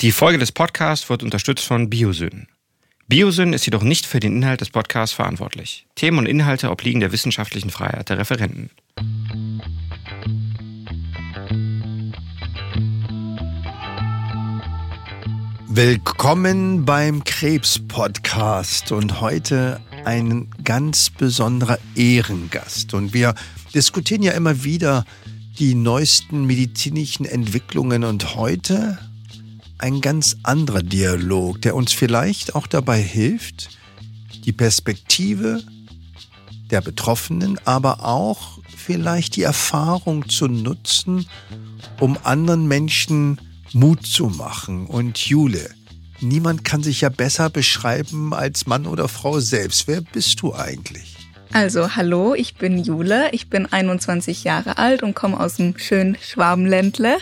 Die Folge des Podcasts wird unterstützt von Biosyn. Biosyn ist jedoch nicht für den Inhalt des Podcasts verantwortlich. Themen und Inhalte obliegen der wissenschaftlichen Freiheit der Referenten. Willkommen beim Krebs-Podcast und heute ein ganz besonderer Ehrengast. Und wir diskutieren ja immer wieder die neuesten medizinischen Entwicklungen und heute ein ganz anderer Dialog, der uns vielleicht auch dabei hilft, die Perspektive der Betroffenen, aber auch vielleicht die Erfahrung zu nutzen, um anderen Menschen Mut zu machen. Und Jule, niemand kann sich ja besser beschreiben als Mann oder Frau selbst. Wer bist du eigentlich? Also, hallo, ich bin Jule, ich bin 21 Jahre alt und komme aus dem schönen Schwabenländle.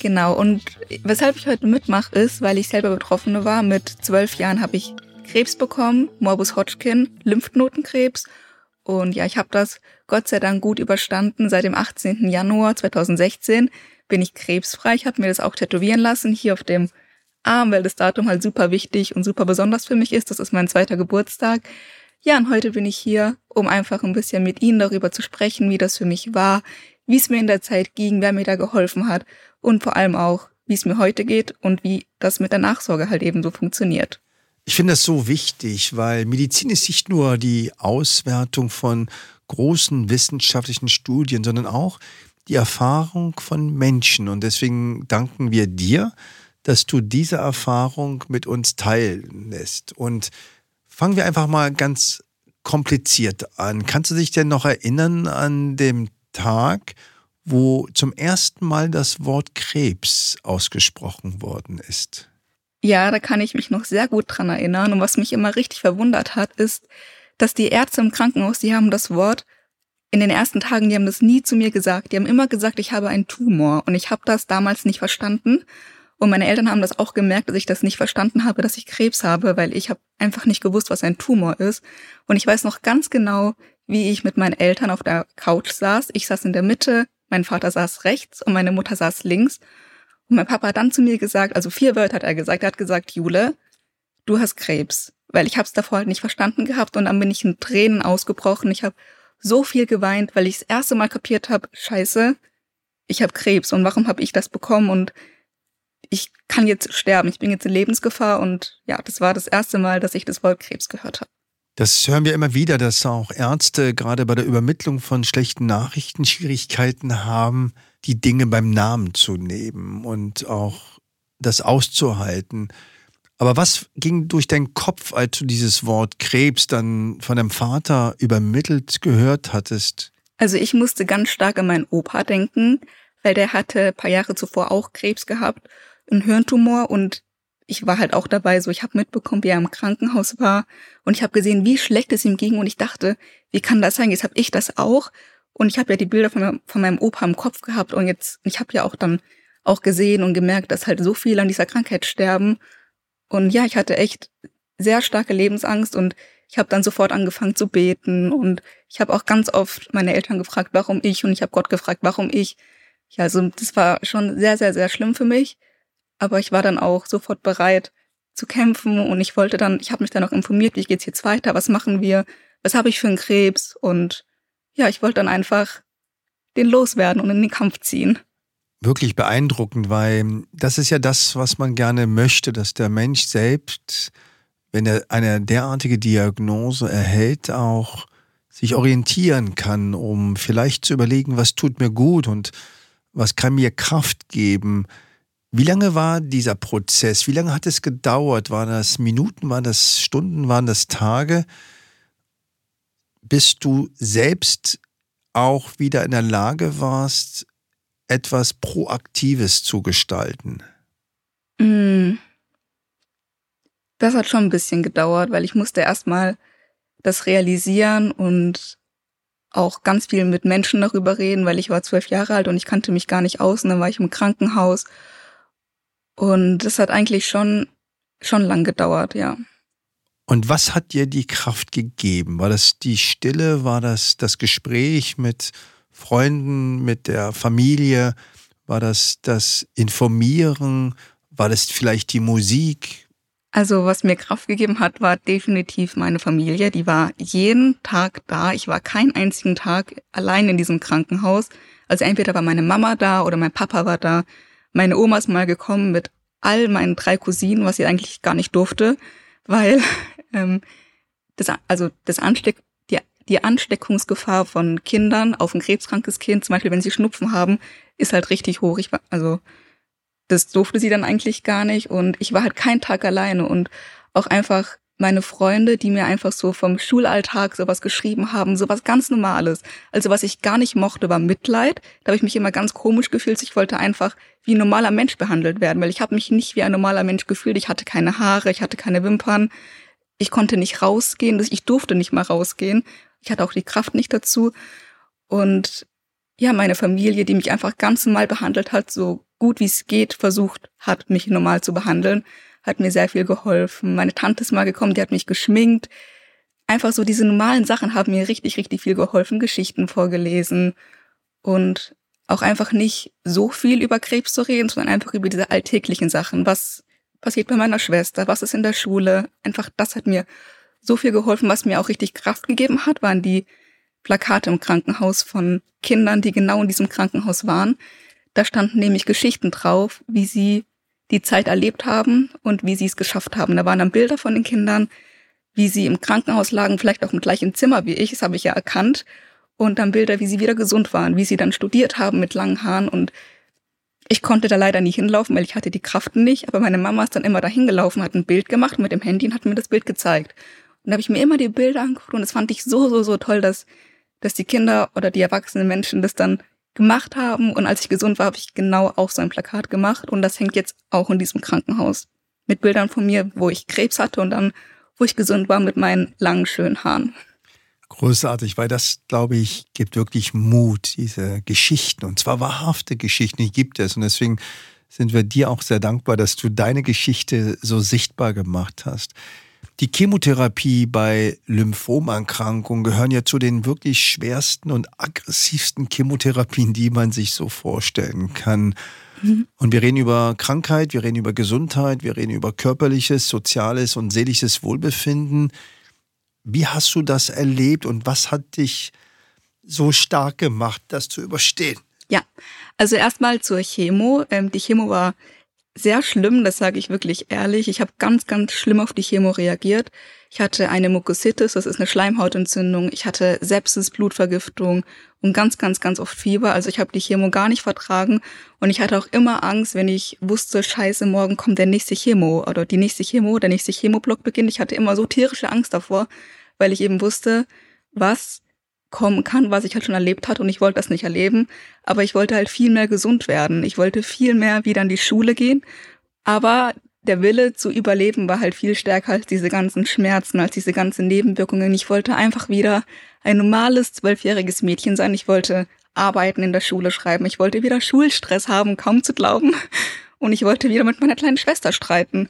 Genau, und weshalb ich heute mitmache, ist, weil ich selber Betroffene war. Mit zwölf Jahren habe ich Krebs bekommen, Morbus Hodgkin, Lymphknotenkrebs. Und ja, ich habe das Gott sei Dank gut überstanden. Seit dem 18. Januar 2016 bin ich krebsfrei. Ich habe mir das auch tätowieren lassen, hier auf dem Arm, weil das Datum halt super wichtig und super besonders für mich ist. Das ist mein zweiter Geburtstag. Ja, und heute bin ich hier, um einfach ein bisschen mit Ihnen darüber zu sprechen, wie das für mich war, wie es mir in der Zeit ging, wer mir da geholfen hat und vor allem auch, wie es mir heute geht und wie das mit der Nachsorge halt eben so funktioniert. Ich finde das so wichtig, weil Medizin ist nicht nur die Auswertung von großen wissenschaftlichen Studien, sondern auch die Erfahrung von Menschen. Und deswegen danken wir dir, dass du diese Erfahrung mit uns teilen lässt. Und fangen wir einfach mal ganz kompliziert an. Kannst du dich denn noch erinnern an dem Tag, wo zum ersten Mal das Wort Krebs ausgesprochen worden ist. Ja, da kann ich mich noch sehr gut dran erinnern. Und was mich immer richtig verwundert hat, ist, dass die Ärzte im Krankenhaus, die haben das Wort in den ersten Tagen, die haben das nie zu mir gesagt. Die haben immer gesagt, ich habe einen Tumor. Und ich habe das damals nicht verstanden. Und meine Eltern haben das auch gemerkt, dass ich das nicht verstanden habe, dass ich Krebs habe, weil ich habe einfach nicht gewusst, was ein Tumor ist. Und ich weiß noch ganz genau, wie ich mit meinen Eltern auf der Couch saß. Ich saß in der Mitte, mein Vater saß rechts und meine Mutter saß links. Und mein Papa hat dann zu mir gesagt, also vier Wörter hat er gesagt. Er hat gesagt, Jule, du hast Krebs. Weil ich habe es davor halt nicht verstanden gehabt und dann bin ich in Tränen ausgebrochen. Ich habe so viel geweint, weil ich das erste Mal kapiert habe, scheiße, ich habe Krebs und warum habe ich das bekommen und ich kann jetzt sterben, ich bin jetzt in Lebensgefahr und ja, das war das erste Mal, dass ich das Wort Krebs gehört habe. Das hören wir immer wieder, dass auch Ärzte gerade bei der Übermittlung von schlechten Nachrichten Schwierigkeiten haben, die Dinge beim Namen zu nehmen und auch das auszuhalten. Aber was ging durch deinen Kopf, als du dieses Wort Krebs dann von deinem Vater übermittelt gehört hattest? Also ich musste ganz stark an meinen Opa denken, weil der hatte ein paar Jahre zuvor auch Krebs gehabt, einen Hirntumor und ich war halt auch dabei, so ich habe mitbekommen, wie er im Krankenhaus war und ich habe gesehen, wie schlecht es ihm ging und ich dachte, wie kann das sein? Jetzt habe ich das auch und ich habe ja die Bilder von, meinem, von meinem Opa im Kopf gehabt und jetzt ich habe ja auch dann auch gesehen und gemerkt, dass halt so viele an dieser Krankheit sterben und ja, ich hatte echt sehr starke Lebensangst und ich habe dann sofort angefangen zu beten und ich habe auch ganz oft meine Eltern gefragt, warum ich und ich habe Gott gefragt, warum ich. Ja, also das war schon sehr, sehr, sehr schlimm für mich. Aber ich war dann auch sofort bereit zu kämpfen und ich wollte dann, ich habe mich dann auch informiert, wie geht's jetzt weiter, was machen wir, was habe ich für einen Krebs und ja, ich wollte dann einfach den loswerden und in den Kampf ziehen. Wirklich beeindruckend, weil das ist ja das, was man gerne möchte, dass der Mensch selbst, wenn er eine derartige Diagnose erhält, auch sich orientieren kann, um vielleicht zu überlegen, was tut mir gut und was kann mir Kraft geben, wie lange war dieser Prozess? Wie lange hat es gedauert? Waren das Minuten, waren das Stunden, waren das Tage? Bis du selbst auch wieder in der Lage warst, etwas Proaktives zu gestalten? Mm. Das hat schon ein bisschen gedauert, weil ich musste erstmal das realisieren und auch ganz viel mit Menschen darüber reden, weil ich war zwölf Jahre alt und ich kannte mich gar nicht aus und dann war ich im Krankenhaus und das hat eigentlich schon, schon lang gedauert, ja. Und was hat dir die Kraft gegeben? War das die Stille? War das das Gespräch mit Freunden, mit der Familie? War das das Informieren? War das vielleicht die Musik? Also was mir Kraft gegeben hat, war definitiv meine Familie. Die war jeden Tag da. Ich war keinen einzigen Tag allein in diesem Krankenhaus. Also entweder war meine Mama da oder mein Papa war da. Meine Oma ist mal gekommen mit all meinen drei Cousinen, was sie eigentlich gar nicht durfte, weil ähm, das, also das Ansteck, die, die Ansteckungsgefahr von Kindern auf ein krebskrankes Kind, zum Beispiel wenn sie Schnupfen haben, ist halt richtig hoch. Ich war, also das durfte sie dann eigentlich gar nicht und ich war halt keinen Tag alleine und auch einfach meine Freunde, die mir einfach so vom Schulalltag sowas geschrieben haben, sowas ganz Normales. Also was ich gar nicht mochte, war Mitleid. Da habe ich mich immer ganz komisch gefühlt. Ich wollte einfach wie ein normaler Mensch behandelt werden, weil ich habe mich nicht wie ein normaler Mensch gefühlt. Ich hatte keine Haare, ich hatte keine Wimpern, ich konnte nicht rausgehen, ich durfte nicht mal rausgehen. Ich hatte auch die Kraft nicht dazu. Und ja, meine Familie, die mich einfach ganz normal behandelt hat, so gut wie es geht, versucht hat, mich normal zu behandeln hat mir sehr viel geholfen. Meine Tante ist mal gekommen, die hat mich geschminkt. Einfach so diese normalen Sachen haben mir richtig, richtig viel geholfen. Geschichten vorgelesen und auch einfach nicht so viel über Krebs zu reden, sondern einfach über diese alltäglichen Sachen. Was passiert bei meiner Schwester? Was ist in der Schule? Einfach das hat mir so viel geholfen. Was mir auch richtig Kraft gegeben hat, waren die Plakate im Krankenhaus von Kindern, die genau in diesem Krankenhaus waren. Da standen nämlich Geschichten drauf, wie sie die Zeit erlebt haben und wie sie es geschafft haben. Da waren dann Bilder von den Kindern, wie sie im Krankenhaus lagen, vielleicht auch im gleichen Zimmer wie ich, das habe ich ja erkannt. Und dann Bilder, wie sie wieder gesund waren, wie sie dann studiert haben mit langen Haaren. Und ich konnte da leider nie hinlaufen, weil ich hatte die Kraft nicht. Aber meine Mama ist dann immer dahin gelaufen, hat ein Bild gemacht mit dem Handy und hat mir das Bild gezeigt. Und da habe ich mir immer die Bilder angeguckt und das fand ich so, so, so toll, dass, dass die Kinder oder die erwachsenen Menschen das dann gemacht haben. Und als ich gesund war, habe ich genau auch so ein Plakat gemacht. Und das hängt jetzt auch in diesem Krankenhaus. Mit Bildern von mir, wo ich Krebs hatte und dann, wo ich gesund war mit meinen langen, schönen Haaren. Großartig, weil das, glaube ich, gibt wirklich Mut, diese Geschichten. Und zwar wahrhafte Geschichten, die gibt es. Und deswegen sind wir dir auch sehr dankbar, dass du deine Geschichte so sichtbar gemacht hast. Die Chemotherapie bei Lymphomerkrankungen gehören ja zu den wirklich schwersten und aggressivsten Chemotherapien, die man sich so vorstellen kann. Mhm. Und wir reden über Krankheit, wir reden über Gesundheit, wir reden über körperliches, soziales und seelisches Wohlbefinden. Wie hast du das erlebt und was hat dich so stark gemacht, das zu überstehen? Ja, also erstmal zur Chemo. Ähm, die Chemo war sehr schlimm, das sage ich wirklich ehrlich. Ich habe ganz, ganz schlimm auf die Chemo reagiert. Ich hatte eine Mucositis, das ist eine Schleimhautentzündung. Ich hatte Sepsis, Blutvergiftung und ganz, ganz, ganz oft Fieber. Also ich habe die Chemo gar nicht vertragen und ich hatte auch immer Angst, wenn ich wusste, scheiße, morgen kommt der nächste Chemo oder die nächste Chemo, der nächste Chemoblock beginnt. Ich hatte immer so tierische Angst davor, weil ich eben wusste, was kommen kann, was ich halt schon erlebt hatte und ich wollte das nicht erleben, aber ich wollte halt viel mehr gesund werden. Ich wollte viel mehr wieder in die Schule gehen, aber der Wille zu überleben war halt viel stärker als diese ganzen Schmerzen, als diese ganzen Nebenwirkungen. Ich wollte einfach wieder ein normales zwölfjähriges Mädchen sein. Ich wollte arbeiten in der Schule schreiben. Ich wollte wieder Schulstress haben, kaum zu glauben. Und ich wollte wieder mit meiner kleinen Schwester streiten.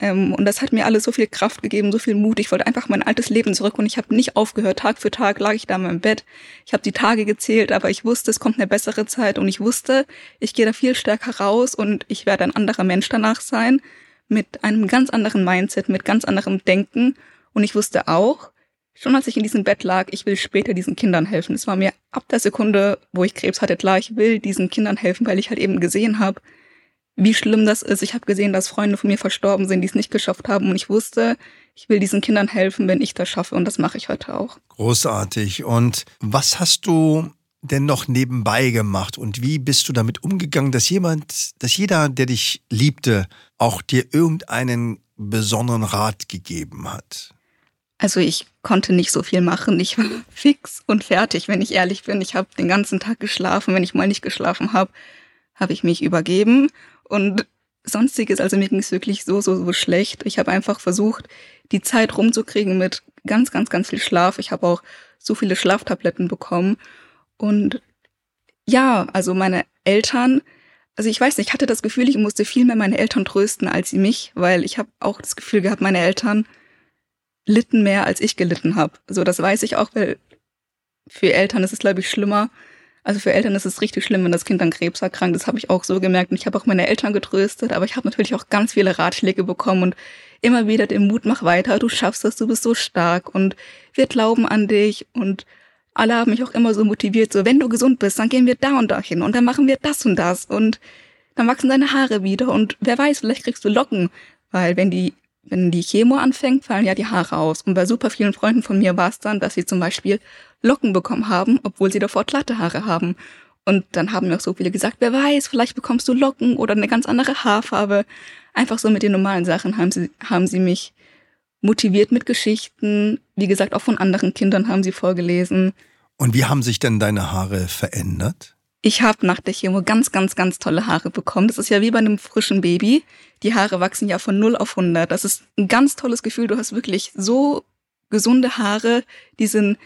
Ähm, und das hat mir alles so viel Kraft gegeben, so viel Mut. Ich wollte einfach mein altes Leben zurück und ich habe nicht aufgehört. Tag für Tag lag ich da in meinem Bett. Ich habe die Tage gezählt, aber ich wusste, es kommt eine bessere Zeit und ich wusste, ich gehe da viel stärker raus und ich werde ein anderer Mensch danach sein, mit einem ganz anderen Mindset, mit ganz anderem Denken. Und ich wusste auch, schon als ich in diesem Bett lag, ich will später diesen Kindern helfen. Es war mir ab der Sekunde, wo ich Krebs hatte, klar, ich will diesen Kindern helfen, weil ich halt eben gesehen habe, wie schlimm das ist. Ich habe gesehen, dass Freunde von mir verstorben sind, die es nicht geschafft haben. Und ich wusste, ich will diesen Kindern helfen, wenn ich das schaffe. Und das mache ich heute auch. Großartig. Und was hast du denn noch nebenbei gemacht? Und wie bist du damit umgegangen, dass jemand, dass jeder, der dich liebte, auch dir irgendeinen besonderen Rat gegeben hat? Also ich konnte nicht so viel machen. Ich war fix und fertig, wenn ich ehrlich bin. Ich habe den ganzen Tag geschlafen. Wenn ich mal nicht geschlafen habe, habe ich mich übergeben und sonstiges. Also mir ging es wirklich so, so, so schlecht. Ich habe einfach versucht, die Zeit rumzukriegen mit ganz, ganz, ganz viel Schlaf. Ich habe auch so viele Schlaftabletten bekommen. Und ja, also meine Eltern, also ich weiß nicht, ich hatte das Gefühl, ich musste viel mehr meine Eltern trösten als sie mich, weil ich habe auch das Gefühl gehabt, meine Eltern litten mehr, als ich gelitten habe. So, das weiß ich auch, weil für Eltern ist es, glaube ich, schlimmer, Also für Eltern ist es richtig schlimm, wenn das Kind an Krebs erkrankt. Das habe ich auch so gemerkt. Und ich habe auch meine Eltern getröstet, aber ich habe natürlich auch ganz viele Ratschläge bekommen und immer wieder den Mut, mach weiter, du schaffst das, du bist so stark und wir glauben an dich. Und alle haben mich auch immer so motiviert, so wenn du gesund bist, dann gehen wir da und da hin und dann machen wir das und das. Und dann wachsen deine Haare wieder. Und wer weiß, vielleicht kriegst du Locken, weil wenn die wenn die Chemo anfängt, fallen ja die Haare aus. Und bei super vielen Freunden von mir war es dann, dass sie zum Beispiel Locken bekommen haben, obwohl sie davor glatte Haare haben. Und dann haben mir auch so viele gesagt, wer weiß, vielleicht bekommst du Locken oder eine ganz andere Haarfarbe. Einfach so mit den normalen Sachen haben sie, haben sie mich motiviert mit Geschichten. Wie gesagt, auch von anderen Kindern haben sie vorgelesen. Und wie haben sich denn deine Haare verändert? Ich habe nach der Chemo ganz, ganz, ganz tolle Haare bekommen. Das ist ja wie bei einem frischen Baby. Die Haare wachsen ja von 0 auf 100. Das ist ein ganz tolles Gefühl. Du hast wirklich so gesunde Haare, die sind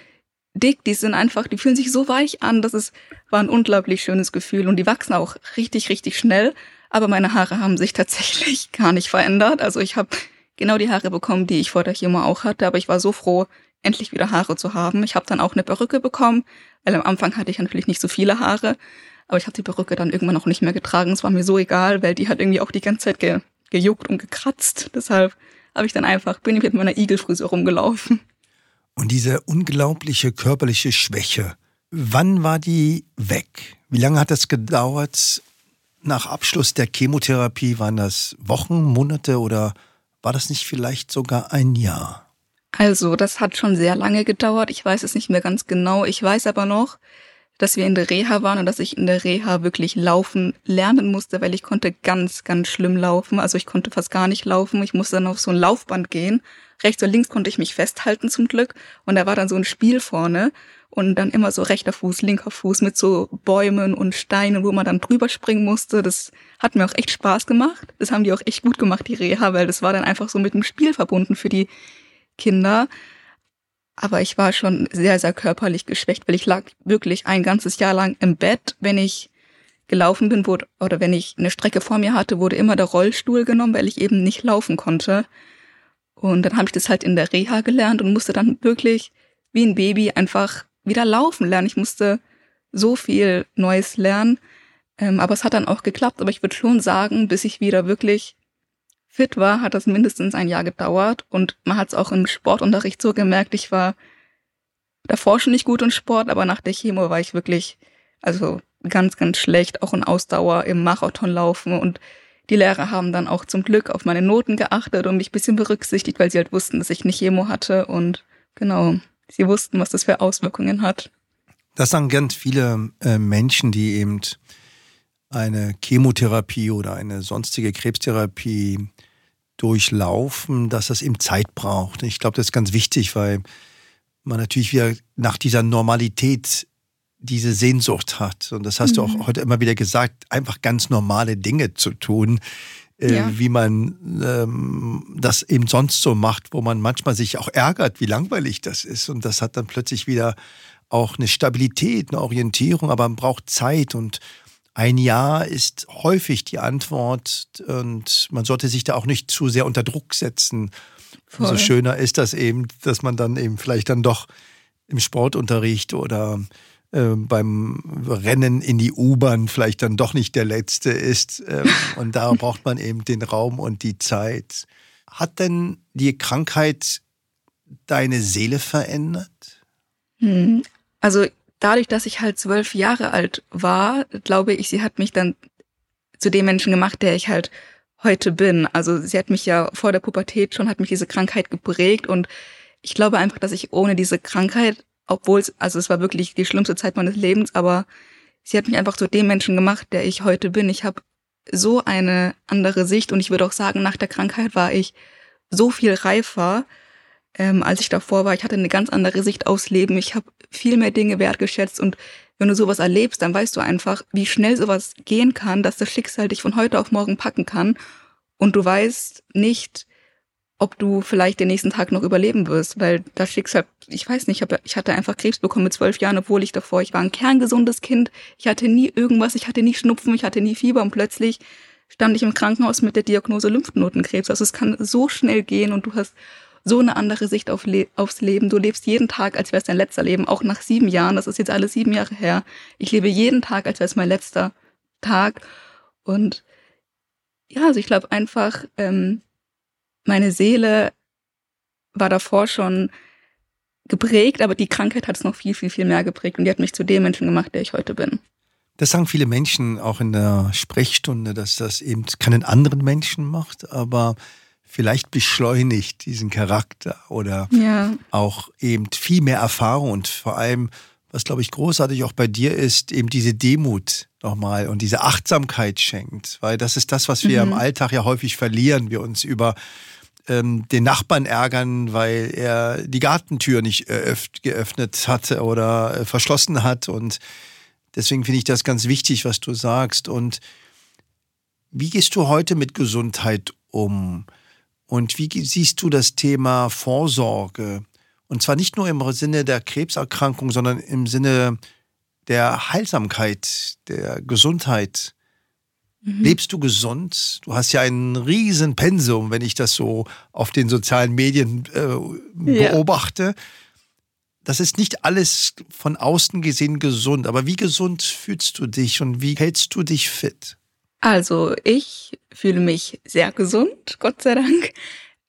dick, die sind einfach, die fühlen sich so weich an. Das ist, war ein unglaublich schönes Gefühl und die wachsen auch richtig, richtig schnell. Aber meine Haare haben sich tatsächlich gar nicht verändert. Also ich habe genau die Haare bekommen, die ich vor der Chemo auch hatte. Aber ich war so froh, endlich wieder Haare zu haben. Ich habe dann auch eine Perücke bekommen, weil am Anfang hatte ich natürlich nicht so viele Haare. Aber ich habe die Perücke dann irgendwann auch nicht mehr getragen. Es war mir so egal, weil die hat irgendwie auch die ganze Zeit ge gejuckt und gekratzt. Deshalb habe ich dann einfach, bin ich mit meiner Igelfrisur rumgelaufen. Und diese unglaubliche körperliche Schwäche, wann war die weg? Wie lange hat das gedauert? Nach Abschluss der Chemotherapie waren das Wochen, Monate oder war das nicht vielleicht sogar ein Jahr? Also, das hat schon sehr lange gedauert. Ich weiß es nicht mehr ganz genau. Ich weiß aber noch, dass wir in der Reha waren und dass ich in der Reha wirklich laufen lernen musste, weil ich konnte ganz, ganz schlimm laufen. Also ich konnte fast gar nicht laufen. Ich musste dann auf so ein Laufband gehen. Rechts und links konnte ich mich festhalten zum Glück. Und da war dann so ein Spiel vorne und dann immer so rechter Fuß, linker Fuß mit so Bäumen und Steinen, wo man dann drüber springen musste. Das hat mir auch echt Spaß gemacht. Das haben die auch echt gut gemacht, die Reha, weil das war dann einfach so mit dem Spiel verbunden für die Kinder. Aber ich war schon sehr, sehr körperlich geschwächt, weil ich lag wirklich ein ganzes Jahr lang im Bett. Wenn ich gelaufen bin wurde, oder wenn ich eine Strecke vor mir hatte, wurde immer der Rollstuhl genommen, weil ich eben nicht laufen konnte. Und dann habe ich das halt in der Reha gelernt und musste dann wirklich wie ein Baby einfach wieder laufen lernen. Ich musste so viel Neues lernen. Ähm, aber es hat dann auch geklappt. Aber ich würde schon sagen, bis ich wieder wirklich fit war, hat das mindestens ein Jahr gedauert und man hat es auch im Sportunterricht so gemerkt, ich war davor schon nicht gut im Sport, aber nach der Chemo war ich wirklich, also ganz, ganz schlecht, auch in Ausdauer im Marathonlaufen und die Lehrer haben dann auch zum Glück auf meine Noten geachtet und mich ein bisschen berücksichtigt, weil sie halt wussten, dass ich eine Chemo hatte und genau, sie wussten, was das für Auswirkungen hat. Das sagen ganz viele äh, Menschen, die eben eine Chemotherapie oder eine sonstige Krebstherapie durchlaufen, dass das eben Zeit braucht. Ich glaube, das ist ganz wichtig, weil man natürlich wieder nach dieser Normalität diese Sehnsucht hat. Und das hast mhm. du auch mhm. heute immer wieder gesagt, einfach ganz normale Dinge zu tun, äh, ja. wie man ähm, das eben sonst so macht, wo man manchmal sich auch ärgert, wie langweilig das ist. Und das hat dann plötzlich wieder auch eine Stabilität, eine Orientierung, aber man braucht Zeit und ein Jahr ist häufig die Antwort und man sollte sich da auch nicht zu sehr unter Druck setzen. Voll. Umso schöner ist das eben, dass man dann eben vielleicht dann doch im Sportunterricht oder äh, beim Rennen in die U-Bahn vielleicht dann doch nicht der Letzte ist. Äh, und da braucht man eben den Raum und die Zeit. Hat denn die Krankheit deine Seele verändert? Hm. Also dadurch, dass ich halt zwölf Jahre alt war, glaube ich, sie hat mich dann zu dem Menschen gemacht, der ich halt heute bin. Also sie hat mich ja vor der Pubertät schon, hat mich diese Krankheit geprägt und ich glaube einfach, dass ich ohne diese Krankheit, obwohl es, also es war wirklich die schlimmste Zeit meines Lebens, aber sie hat mich einfach zu dem Menschen gemacht, der ich heute bin. Ich habe so eine andere Sicht und ich würde auch sagen, nach der Krankheit war ich so viel reifer, ähm, als ich davor war. Ich hatte eine ganz andere Sicht aufs Leben. Ich habe viel mehr Dinge wertgeschätzt und wenn du sowas erlebst, dann weißt du einfach, wie schnell sowas gehen kann, dass das Schicksal dich von heute auf morgen packen kann und du weißt nicht, ob du vielleicht den nächsten Tag noch überleben wirst, weil das Schicksal, ich weiß nicht, ich hatte einfach Krebs bekommen mit zwölf Jahren, obwohl ich davor, ich war ein kerngesundes Kind, ich hatte nie irgendwas, ich hatte nie Schnupfen, ich hatte nie Fieber und plötzlich stand ich im Krankenhaus mit der Diagnose Lymphknotenkrebs. Also es kann so schnell gehen und du hast so eine andere Sicht auf Le aufs Leben. Du lebst jeden Tag, als wäre es dein letzter Leben, auch nach sieben Jahren. Das ist jetzt alles sieben Jahre her. Ich lebe jeden Tag, als wäre es mein letzter Tag. Und ja, also ich glaube einfach, ähm, meine Seele war davor schon geprägt, aber die Krankheit hat es noch viel, viel, viel mehr geprägt und die hat mich zu dem Menschen gemacht, der ich heute bin. Das sagen viele Menschen auch in der Sprechstunde, dass das eben keinen anderen Menschen macht, aber vielleicht beschleunigt diesen Charakter oder ja. auch eben viel mehr Erfahrung und vor allem, was glaube ich großartig auch bei dir ist, eben diese Demut nochmal und diese Achtsamkeit schenkt, weil das ist das, was wir mhm. im Alltag ja häufig verlieren, wir uns über ähm, den Nachbarn ärgern, weil er die Gartentür nicht geöffnet hatte oder äh, verschlossen hat und deswegen finde ich das ganz wichtig, was du sagst und wie gehst du heute mit Gesundheit um? Und wie siehst du das Thema Vorsorge? Und zwar nicht nur im Sinne der Krebserkrankung, sondern im Sinne der Heilsamkeit, der Gesundheit. Mhm. Lebst du gesund? Du hast ja ein riesen Pensum, wenn ich das so auf den sozialen Medien äh, beobachte. Ja. Das ist nicht alles von außen gesehen gesund, aber wie gesund fühlst du dich und wie hältst du dich fit? Also ich fühle mich sehr gesund, Gott sei Dank.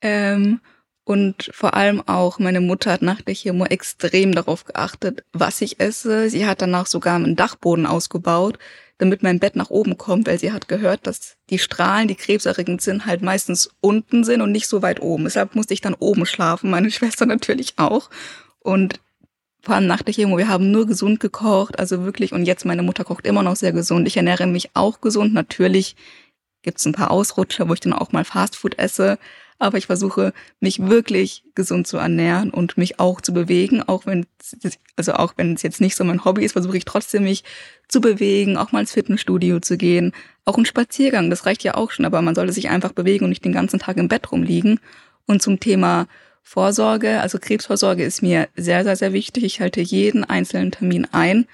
Ähm, und vor allem auch meine Mutter hat nach der Chemo extrem darauf geachtet, was ich esse. Sie hat danach sogar einen Dachboden ausgebaut, damit mein Bett nach oben kommt, weil sie hat gehört, dass die Strahlen, die krebserregend sind, halt meistens unten sind und nicht so weit oben. Deshalb musste ich dann oben schlafen, meine Schwester natürlich auch. Und vor allem nach der Chemo, wir haben nur gesund gekocht, also wirklich, und jetzt meine Mutter kocht immer noch sehr gesund. Ich ernähre mich auch gesund. Natürlich gibt's ein paar Ausrutscher, wo ich dann auch mal Fastfood esse, aber ich versuche, mich wirklich gesund zu ernähren und mich auch zu bewegen, auch wenn, also es jetzt nicht so mein Hobby ist, versuche ich trotzdem mich zu bewegen, auch mal ins Fitnessstudio zu gehen, auch ein Spaziergang, das reicht ja auch schon, aber man sollte sich einfach bewegen und nicht den ganzen Tag im Bett rumliegen. Und zum Thema Vorsorge, also Krebsvorsorge ist mir sehr, sehr, sehr wichtig. Ich halte jeden einzelnen Termin ein.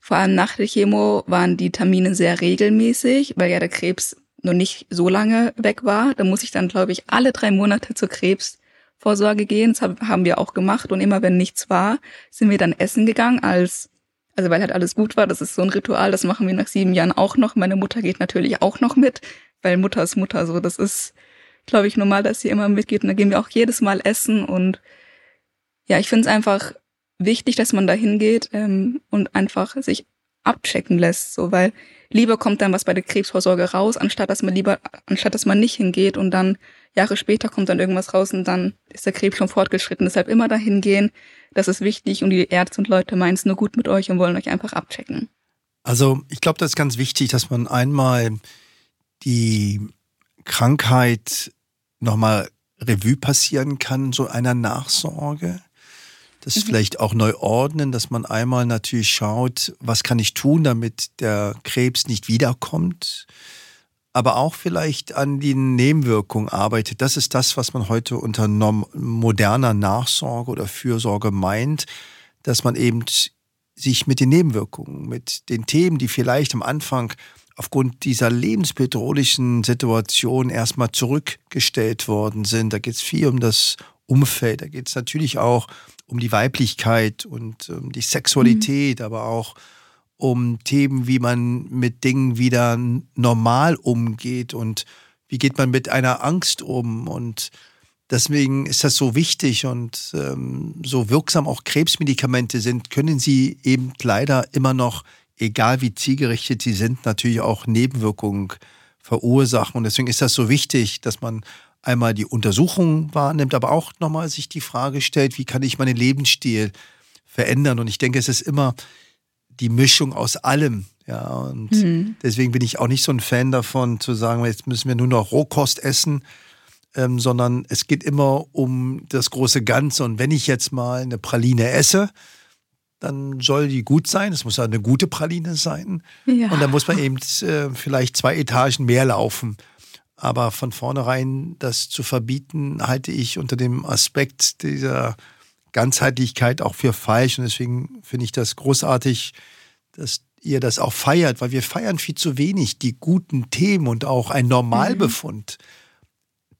Vor allem nach der Chemo waren die Termine sehr regelmäßig, weil ja der Krebs noch nicht so lange weg war. Da muss ich dann, glaube ich, alle drei Monate zur Krebsvorsorge gehen. Das haben wir auch gemacht. Und immer wenn nichts war, sind wir dann essen gegangen als, also weil halt alles gut war. Das ist so ein Ritual. Das machen wir nach sieben Jahren auch noch. Meine Mutter geht natürlich auch noch mit, weil Mutter ist Mutter. So, das ist, glaube ich, normal, dass sie immer mitgeht. Und da gehen wir auch jedes Mal essen. Und ja, ich finde es einfach wichtig, dass man da hingeht ähm, und einfach sich abchecken lässt, so weil lieber kommt dann was bei der Krebsvorsorge raus, anstatt dass man lieber, anstatt dass man nicht hingeht und dann Jahre später kommt dann irgendwas raus und dann ist der Krebs schon fortgeschritten. Deshalb immer dahin gehen, das ist wichtig und die Ärzte und Leute meinen es nur gut mit euch und wollen euch einfach abchecken. Also ich glaube, das ist ganz wichtig, dass man einmal die Krankheit nochmal Revue passieren kann, so einer Nachsorge. Das mhm. vielleicht auch neu ordnen, dass man einmal natürlich schaut, was kann ich tun, damit der Krebs nicht wiederkommt, aber auch vielleicht an den Nebenwirkungen arbeitet. Das ist das, was man heute unter moderner Nachsorge oder Fürsorge meint, dass man eben sich mit den Nebenwirkungen, mit den Themen, die vielleicht am Anfang aufgrund dieser lebensbedrohlichen Situation erstmal zurückgestellt worden sind. Da geht es viel um das Umfeld, da geht es natürlich auch um die Weiblichkeit und um die Sexualität, mhm. aber auch um Themen, wie man mit Dingen wieder normal umgeht und wie geht man mit einer Angst um. Und deswegen ist das so wichtig und ähm, so wirksam auch Krebsmedikamente sind, können sie eben leider immer noch, egal wie zielgerichtet sie sind, natürlich auch Nebenwirkungen verursachen. Und deswegen ist das so wichtig, dass man einmal die Untersuchung wahrnimmt, aber auch nochmal sich die Frage stellt, wie kann ich meinen Lebensstil verändern? Und ich denke, es ist immer die Mischung aus allem. Ja, und mhm. deswegen bin ich auch nicht so ein Fan davon, zu sagen, jetzt müssen wir nur noch Rohkost essen, ähm, sondern es geht immer um das große Ganze. Und wenn ich jetzt mal eine Praline esse, dann soll die gut sein. Es muss eine gute Praline sein. Ja. Und dann muss man eben äh, vielleicht zwei Etagen mehr laufen. Aber von vornherein das zu verbieten, halte ich unter dem Aspekt dieser Ganzheitlichkeit auch für falsch. Und deswegen finde ich das großartig, dass ihr das auch feiert, weil wir feiern viel zu wenig die guten Themen und auch ein Normalbefund. Mhm.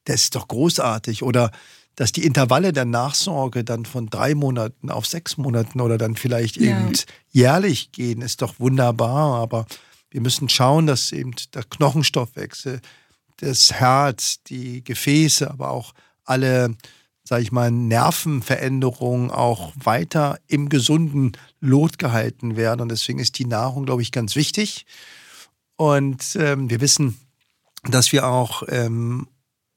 Das ist doch großartig. Oder dass die Intervalle der Nachsorge dann von drei Monaten auf sechs Monaten oder dann vielleicht ja. eben jährlich gehen, ist doch wunderbar. Aber wir müssen schauen, dass eben der Knochenstoffwechsel, das Herz, die Gefäße, aber auch alle, sage ich mal, Nervenveränderungen auch weiter im gesunden Lot gehalten werden. Und deswegen ist die Nahrung, glaube ich, ganz wichtig. Und ähm, wir wissen, dass wir auch ähm,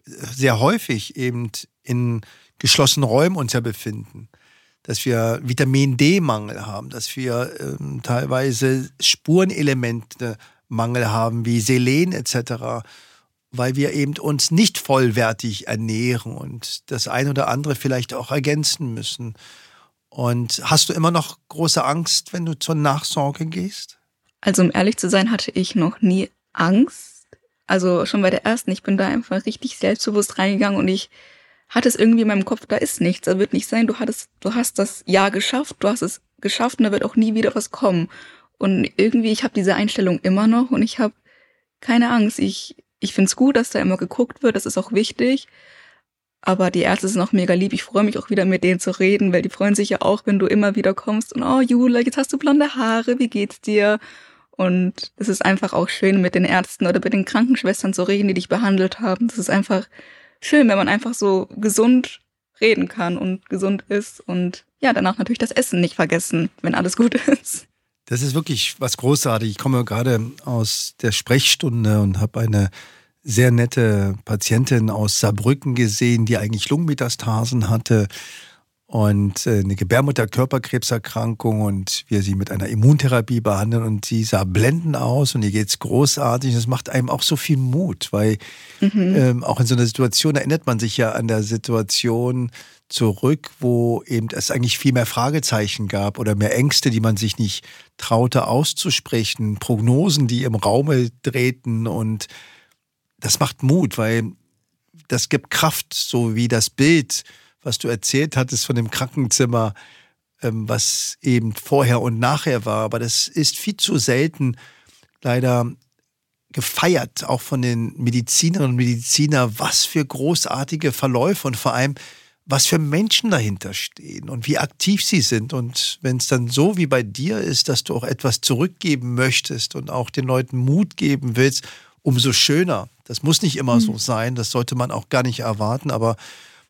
sehr häufig eben in geschlossenen Räumen uns ja befinden, dass wir Vitamin D-Mangel haben, dass wir ähm, teilweise Spurenelemente-Mangel haben, wie Selen etc., weil wir eben uns nicht vollwertig ernähren und das eine oder andere vielleicht auch ergänzen müssen. Und hast du immer noch große Angst, wenn du zur Nachsorge gehst? Also um ehrlich zu sein, hatte ich noch nie Angst. Also schon bei der ersten, ich bin da einfach richtig selbstbewusst reingegangen und ich hatte es irgendwie in meinem Kopf, da ist nichts, da wird nichts sein, du hattest, du hast das Jahr geschafft, du hast es geschafft und da wird auch nie wieder was kommen. Und irgendwie, ich habe diese Einstellung immer noch und ich habe keine Angst. Ich, ich finde es gut, dass da immer geguckt wird, das ist auch wichtig. Aber die Ärzte sind auch mega lieb. Ich freue mich auch wieder mit denen zu reden, weil die freuen sich ja auch, wenn du immer wieder kommst und oh Jula, jetzt hast du blonde Haare, wie geht's dir? Und es ist einfach auch schön, mit den Ärzten oder mit den Krankenschwestern zu reden, die dich behandelt haben. Das ist einfach schön, wenn man einfach so gesund reden kann und gesund ist und ja, danach natürlich das Essen nicht vergessen, wenn alles gut ist. Das ist wirklich was großartig. Ich komme gerade aus der Sprechstunde und habe eine sehr nette Patientin aus Saarbrücken gesehen, die eigentlich Lungenmetastasen hatte und äh, eine Gebärmutterkörperkrebserkrankung und wir sie mit einer Immuntherapie behandeln und sie sah blendend aus und ihr geht's großartig. Das macht einem auch so viel Mut, weil mhm. ähm, auch in so einer Situation erinnert man sich ja an der Situation zurück, wo eben es eigentlich viel mehr Fragezeichen gab oder mehr Ängste, die man sich nicht traute auszusprechen, Prognosen, die im Raume drehten und das macht Mut, weil das gibt Kraft, so wie das Bild was du erzählt hattest von dem Krankenzimmer, ähm, was eben vorher und nachher war. Aber das ist viel zu selten leider gefeiert, auch von den Medizinerinnen und Medizinern, was für großartige Verläufe und vor allem, was für Menschen dahinter stehen und wie aktiv sie sind. Und wenn es dann so wie bei dir ist, dass du auch etwas zurückgeben möchtest und auch den Leuten Mut geben willst, umso schöner. Das muss nicht immer mhm. so sein, das sollte man auch gar nicht erwarten, aber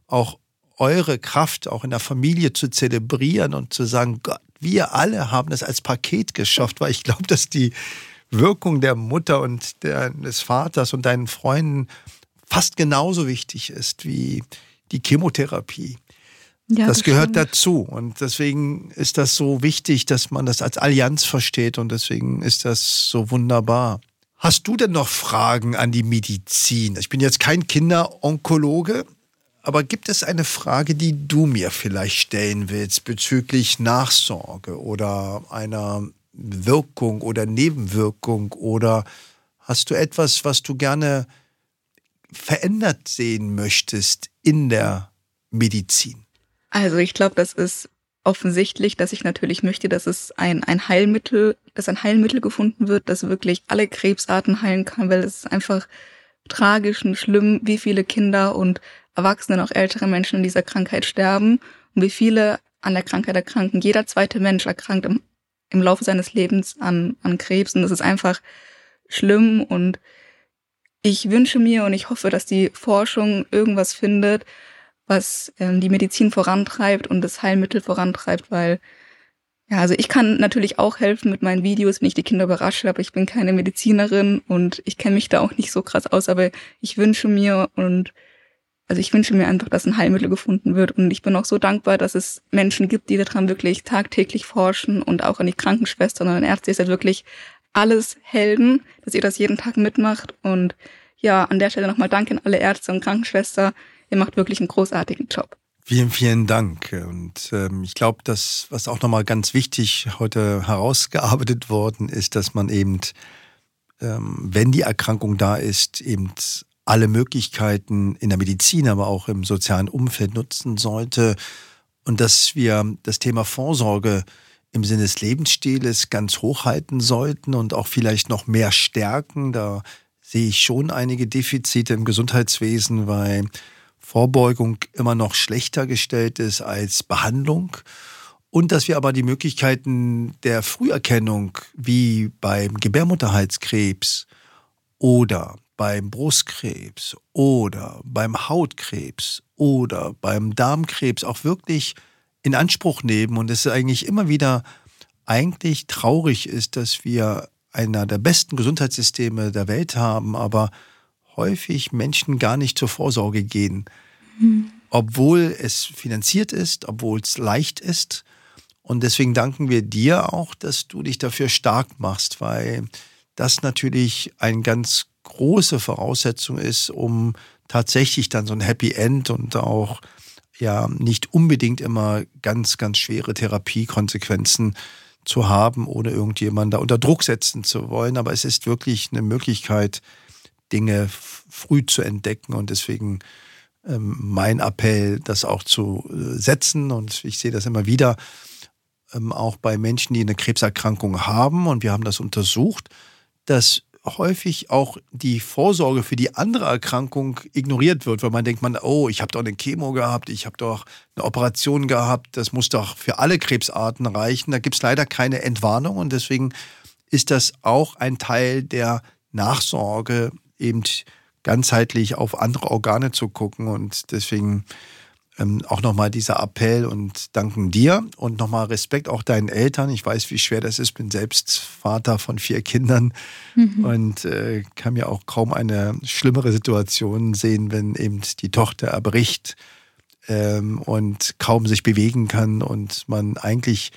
auch eure Kraft auch in der Familie zu zelebrieren und zu sagen, Gott, wir alle haben es als Paket geschafft, weil ich glaube, dass die Wirkung der Mutter und der, des Vaters und deinen Freunden fast genauso wichtig ist wie die Chemotherapie. Ja, das, das gehört dazu. Und deswegen ist das so wichtig, dass man das als Allianz versteht. Und deswegen ist das so wunderbar. Hast du denn noch Fragen an die Medizin? Ich bin jetzt kein Kinderonkologe, aber gibt es eine Frage, die du mir vielleicht stellen willst bezüglich Nachsorge oder einer Wirkung oder Nebenwirkung oder hast du etwas, was du gerne verändert sehen möchtest in der Medizin? Also ich glaube, das ist offensichtlich, dass ich natürlich möchte, dass es ein, ein Heilmittel, dass ein Heilmittel gefunden wird, das wirklich alle Krebsarten heilen kann, weil es einfach tragisch und schlimm, wie viele Kinder und Erwachsene, auch ältere Menschen in dieser Krankheit sterben und wie viele an der Krankheit erkranken. Jeder zweite Mensch erkrankt im, im Laufe seines Lebens an, an Krebs und das ist einfach schlimm und ich wünsche mir und ich hoffe, dass die Forschung irgendwas findet, was ähm, die Medizin vorantreibt und das Heilmittel vorantreibt, weil ja, also ich kann natürlich auch helfen mit meinen Videos, wenn ich die Kinder überrasche, aber ich bin keine Medizinerin und ich kenne mich da auch nicht so krass aus, aber ich wünsche mir und also ich wünsche mir einfach, dass ein Heilmittel gefunden wird und ich bin auch so dankbar, dass es Menschen gibt, die daran wirklich tagtäglich forschen und auch an die Krankenschwestern und an Ärzte ist halt wirklich alles Helden, dass ihr das jeden Tag mitmacht und ja, an der Stelle nochmal Danke an alle Ärzte und Krankenschwester. Ihr macht wirklich einen großartigen Job. Vielen, vielen Dank. Und ähm, ich glaube, dass was auch nochmal ganz wichtig heute herausgearbeitet worden ist, dass man eben, ähm, wenn die Erkrankung da ist, eben alle Möglichkeiten in der Medizin, aber auch im sozialen Umfeld nutzen sollte und dass wir das Thema Vorsorge im Sinne des Lebensstils ganz hochhalten sollten und auch vielleicht noch mehr stärken. Da sehe ich schon einige Defizite im Gesundheitswesen, weil Vorbeugung immer noch schlechter gestellt ist als Behandlung. Und dass wir aber die Möglichkeiten der Früherkennung wie beim Gebärmutterhalskrebs oder beim Brustkrebs oder beim Hautkrebs oder beim Darmkrebs auch wirklich in Anspruch nehmen und es eigentlich immer wieder eigentlich traurig ist, dass wir einer der besten Gesundheitssysteme der Welt haben, aber häufig Menschen gar nicht zur Vorsorge gehen. Mhm. Obwohl es finanziert ist, obwohl es leicht ist. Und deswegen danken wir dir auch, dass du dich dafür stark machst, weil das natürlich ein ganz große Voraussetzung ist, um tatsächlich dann so ein Happy End und auch ja nicht unbedingt immer ganz, ganz schwere Therapiekonsequenzen zu haben, ohne irgendjemanden da unter Druck setzen zu wollen. Aber es ist wirklich eine Möglichkeit, Dinge früh zu entdecken und deswegen ähm, mein Appell, das auch zu äh, setzen und ich sehe das immer wieder, ähm, auch bei Menschen, die eine Krebserkrankung haben und wir haben das untersucht, dass häufig auch die Vorsorge für die andere Erkrankung ignoriert wird, weil man denkt man, oh, ich habe doch eine Chemo gehabt, ich habe doch eine Operation gehabt, das muss doch für alle Krebsarten reichen. Da gibt es leider keine Entwarnung und deswegen ist das auch ein Teil der Nachsorge, eben ganzheitlich auf andere Organe zu gucken und deswegen ähm, auch nochmal dieser Appell und danken dir und nochmal Respekt auch deinen Eltern. Ich weiß, wie schwer das ist. Bin selbst Vater von vier Kindern mhm. und äh, kann mir auch kaum eine schlimmere Situation sehen, wenn eben die Tochter erbricht ähm, und kaum sich bewegen kann und man eigentlich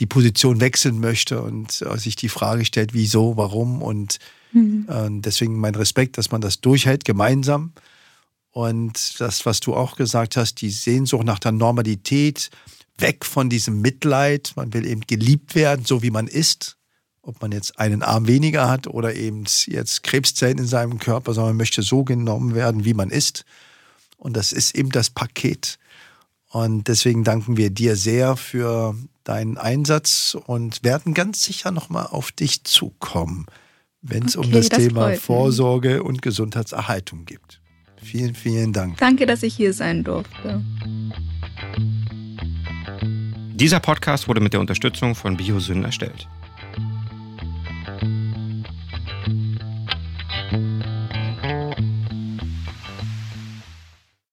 die Position wechseln möchte und äh, sich die Frage stellt, wieso, warum und mhm. äh, deswegen mein Respekt, dass man das durchhält gemeinsam und das, was du auch gesagt hast, die Sehnsucht nach der Normalität, weg von diesem Mitleid. Man will eben geliebt werden, so wie man ist. Ob man jetzt einen Arm weniger hat oder eben jetzt Krebszellen in seinem Körper, sondern man möchte so genommen werden, wie man ist. Und das ist eben das Paket. Und deswegen danken wir dir sehr für deinen Einsatz und werden ganz sicher nochmal auf dich zukommen, wenn es okay, um das, das Thema Vorsorge und Gesundheitserhaltung geht. Vielen, vielen Dank. Danke, dass ich hier sein durfte. Dieser Podcast wurde mit der Unterstützung von Biosyn erstellt.